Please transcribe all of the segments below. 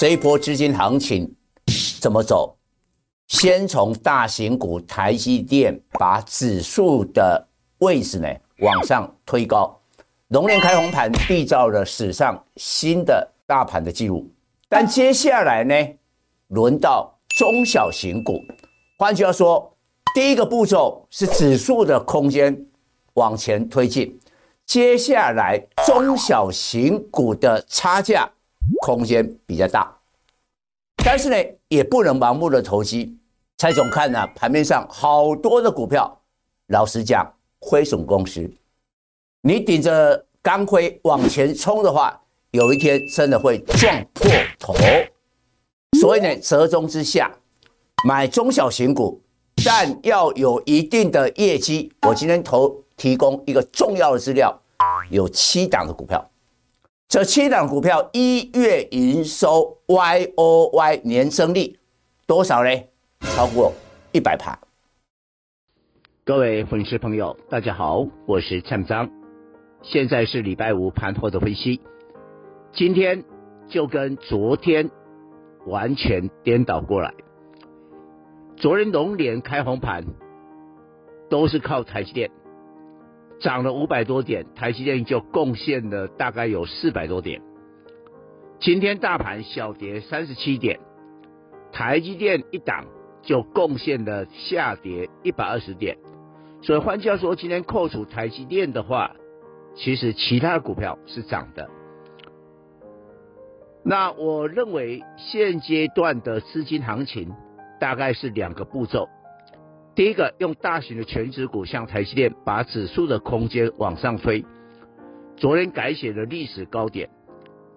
这一波资金行情怎么走？先从大型股台积电把指数的位置呢往上推高，龙年开红盘缔造了史上新的大盘的记录。但接下来呢，轮到中小型股，换句话说，第一个步骤是指数的空间往前推进，接下来中小型股的差价。空间比较大，但是呢，也不能盲目的投机。蔡总看呢，盘面上好多的股票，老实讲，亏损公司，你顶着钢盔往前冲的话，有一天真的会撞破头。所以呢，折中之下，买中小型股，但要有一定的业绩。我今天投提供一个重要的资料，有七档的股票。这七档股票一月营收 Y O Y 年增率多少呢？超过一百趴。各位粉丝朋友，大家好，我是蔡章，现在是礼拜五盘后的分析。今天就跟昨天完全颠倒过来。昨天龙年开红盘，都是靠台积电。涨了五百多点，台积电就贡献了大概有四百多点。今天大盘小跌三十七点，台积电一档就贡献了下跌一百二十点。所以换句话说，今天扣除台积电的话，其实其他股票是涨的。那我认为现阶段的资金行情大概是两个步骤。第一个用大型的全指股，向台积电，把指数的空间往上推。昨天改写了历史高点，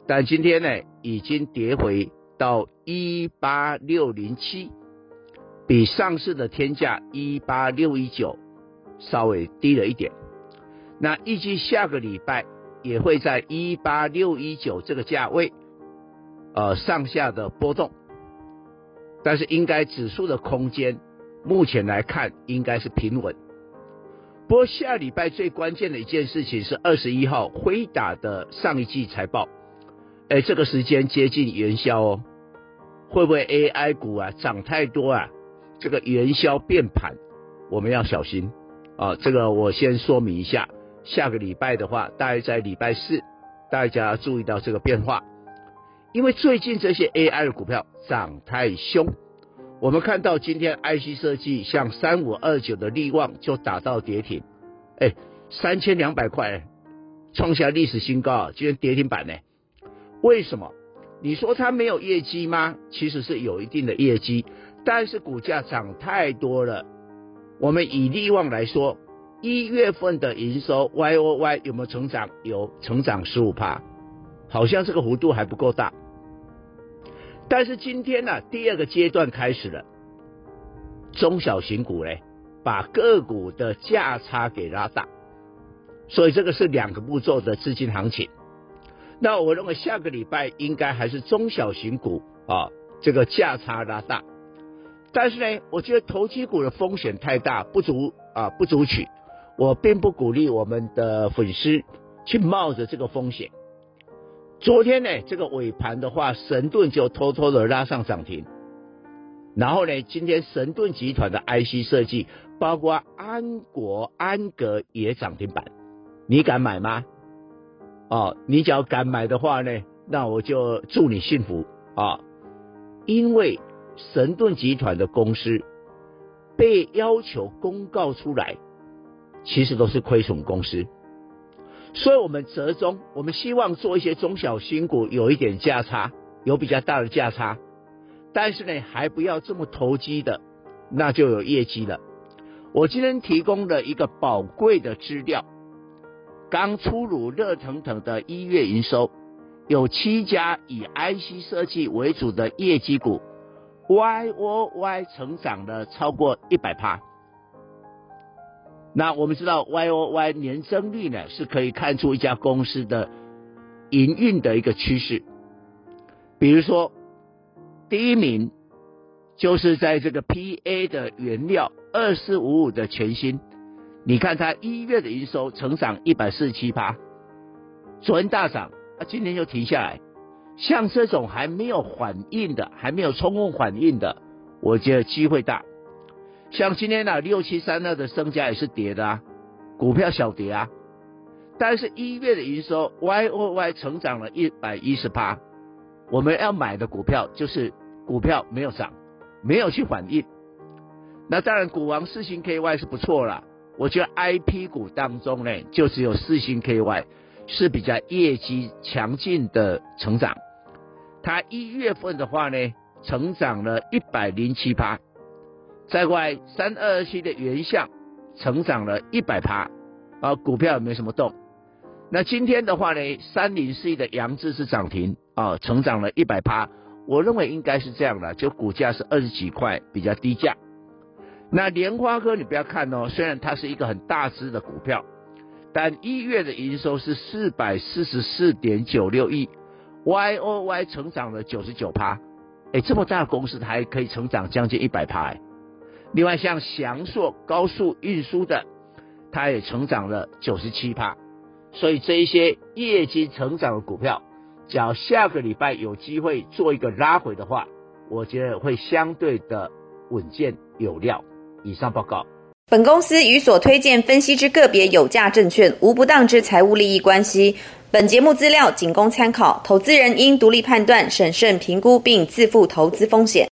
但今天呢，已经跌回到一八六零七，比上市的天价一八六一九稍微低了一点。那预计下个礼拜也会在一八六一九这个价位，呃，上下的波动，但是应该指数的空间。目前来看应该是平稳，不过下礼拜最关键的一件事情是二十一号辉达的上一季财报，哎，这个时间接近元宵哦，会不会 AI 股啊涨太多啊？这个元宵变盘，我们要小心啊！这个我先说明一下，下个礼拜的话，大概在礼拜四，大家注意到这个变化，因为最近这些 AI 的股票涨太凶。我们看到今天 IC 设计像三五二九的力旺就打到跌停，哎，三千两百块，创下历史新高啊！今天跌停板呢？为什么？你说它没有业绩吗？其实是有一定的业绩，但是股价涨太多了。我们以力旺来说，一月份的营收 Y O Y 有没有成长？有成长十五趴，好像这个幅度还不够大。但是今天呢、第二个阶段开始了，中小型股嘞，把个股的价差给拉大，所以这个是两个步骤的资金行情。那我认为下个礼拜应该还是中小型股啊，这个价差拉大。但是呢，我觉得投机股的风险太大，不足啊，不足取。我并不鼓励我们的粉丝去冒着这个风险。昨天呢，这个尾盘的话，神盾就偷偷的拉上涨停。然后呢，今天神盾集团的 IC 设计，包括安国、安格也涨停板。你敢买吗？哦，你只要敢买的话呢，那我就祝你幸福啊！因为神盾集团的公司被要求公告出来，其实都是亏损公司。所以，我们折中，我们希望做一些中小新股，有一点价差，有比较大的价差，但是呢，还不要这么投机的，那就有业绩了。我今天提供了一个宝贵的资料，刚出炉热腾腾的一月营收，有七家以 IC 设计为主的业绩股，Y O Y 成长了超过一百趴。那我们知道 Y O Y 年增率呢，是可以看出一家公司的营运的一个趋势。比如说，第一名就是在这个 P A 的原料二四五五的全新，你看它一月的营收成长一百四十七趴，昨天大涨，啊今天又停下来，像这种还没有反应的，还没有充分反应的，我觉得机会大。像今天呢、六七三二的升价也是跌的啊，股票小跌啊。但是一月的营收 Y O Y 成长了一百一十八，我们要买的股票就是股票没有涨，没有去反应。那当然，股王四星 K Y 是不错了。我觉得 I P 股当中呢，就只有四星 K Y 是比较业绩强劲的成长。它一月份的话呢，成长了一百零七趴，在外三二二七的原相成长了一百趴，啊，股票也没什么动。那今天的话呢，三零四一的扬智是涨停啊，成长了一百趴。我认为应该是这样的，就股价是二十几块，比较低价。那莲花科你不要看哦，虽然它是一个很大只的股票，但一月的营收是四百四十四点九六亿，Y O Y 成长了九十九趴。哎，这么大的公司它还可以成长将近一百趴。另外像翔硕高速运输的，它也成长了九十七趴。所以这一些业绩成长的股票，只要下个礼拜有机会做一个拉回的话，我觉得会相对的稳健有料。以上报告。本公司与所推荐分析之个别有价证券无不当之财务利益关系。本节目资料仅供参考，投资人应独立判断、审慎评估并自负投资风险。